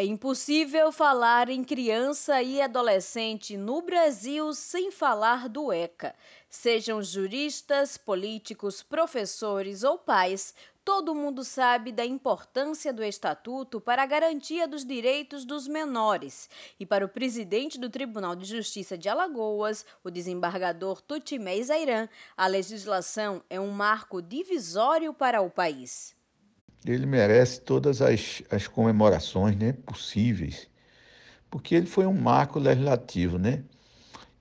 É impossível falar em criança e adolescente no Brasil sem falar do ECA. Sejam juristas, políticos, professores ou pais, todo mundo sabe da importância do Estatuto para a garantia dos direitos dos menores. E para o presidente do Tribunal de Justiça de Alagoas, o desembargador Tutimé Zairan, a legislação é um marco divisório para o país ele merece todas as, as comemorações né, possíveis, porque ele foi um marco legislativo, né?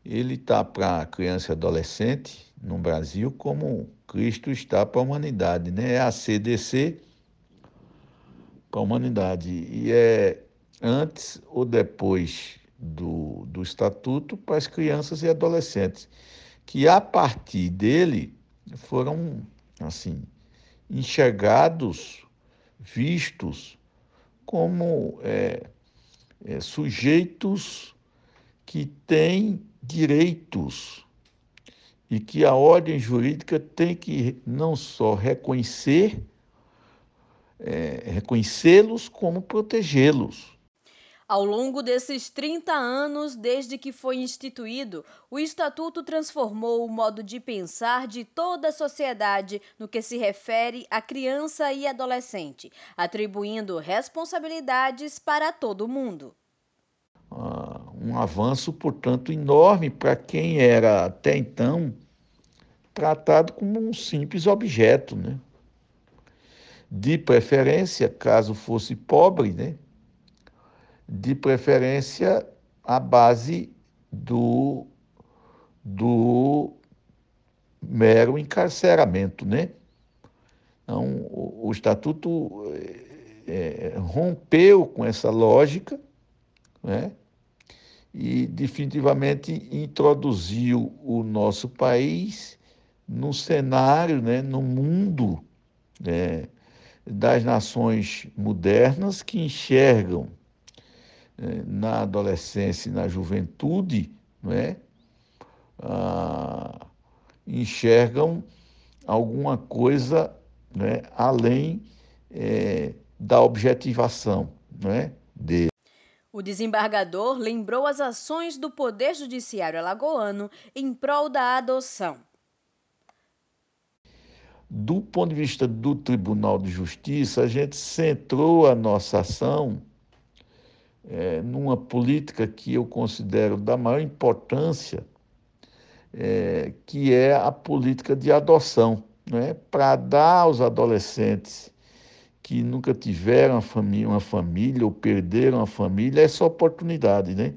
Ele está para criança e adolescente no Brasil como Cristo está para a humanidade, né? É a CDC para a humanidade. E é antes ou depois do, do Estatuto para as crianças e adolescentes, que a partir dele foram, assim, enxergados vistos como é, é, sujeitos que têm direitos e que a ordem jurídica tem que não só reconhecer, é, reconhecê-los, como protegê-los. Ao longo desses 30 anos, desde que foi instituído, o Estatuto transformou o modo de pensar de toda a sociedade no que se refere à criança e adolescente, atribuindo responsabilidades para todo mundo. Ah, um avanço, portanto, enorme para quem era até então tratado como um simples objeto, né? De preferência, caso fosse pobre, né? De preferência à base do, do mero encarceramento, né? Então, o, o Estatuto é, rompeu com essa lógica, né? E definitivamente introduziu o nosso país no cenário, né, no mundo né, das nações modernas que enxergam na adolescência e na juventude, não é? Ah, enxergam alguma coisa né, além é, da objetivação né, dele. O desembargador lembrou as ações do Poder Judiciário alagoano em prol da adoção. Do ponto de vista do Tribunal de Justiça, a gente centrou a nossa ação é, numa política que eu considero da maior importância, é, que é a política de adoção, né? para dar aos adolescentes que nunca tiveram uma família, uma família ou perderam a família essa oportunidade. Né?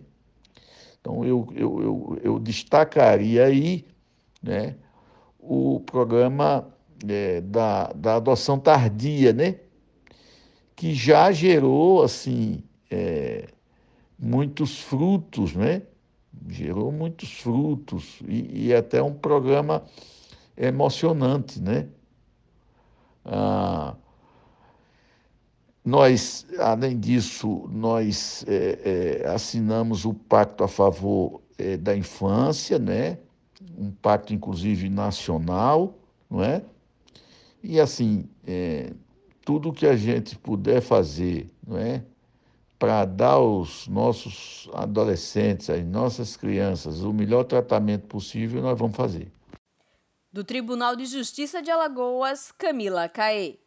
Então, eu, eu, eu, eu destacaria aí né, o programa é, da, da adoção tardia, né? que já gerou assim é, muitos frutos, né? Gerou muitos frutos e, e até um programa emocionante, né? Ah, nós, além disso, nós é, é, assinamos o Pacto a Favor é, da Infância, né? um pacto, inclusive, nacional, não é? E, assim, é, tudo que a gente puder fazer, não é? Para dar aos nossos adolescentes, às nossas crianças, o melhor tratamento possível, nós vamos fazer. Do Tribunal de Justiça de Alagoas, Camila Caê.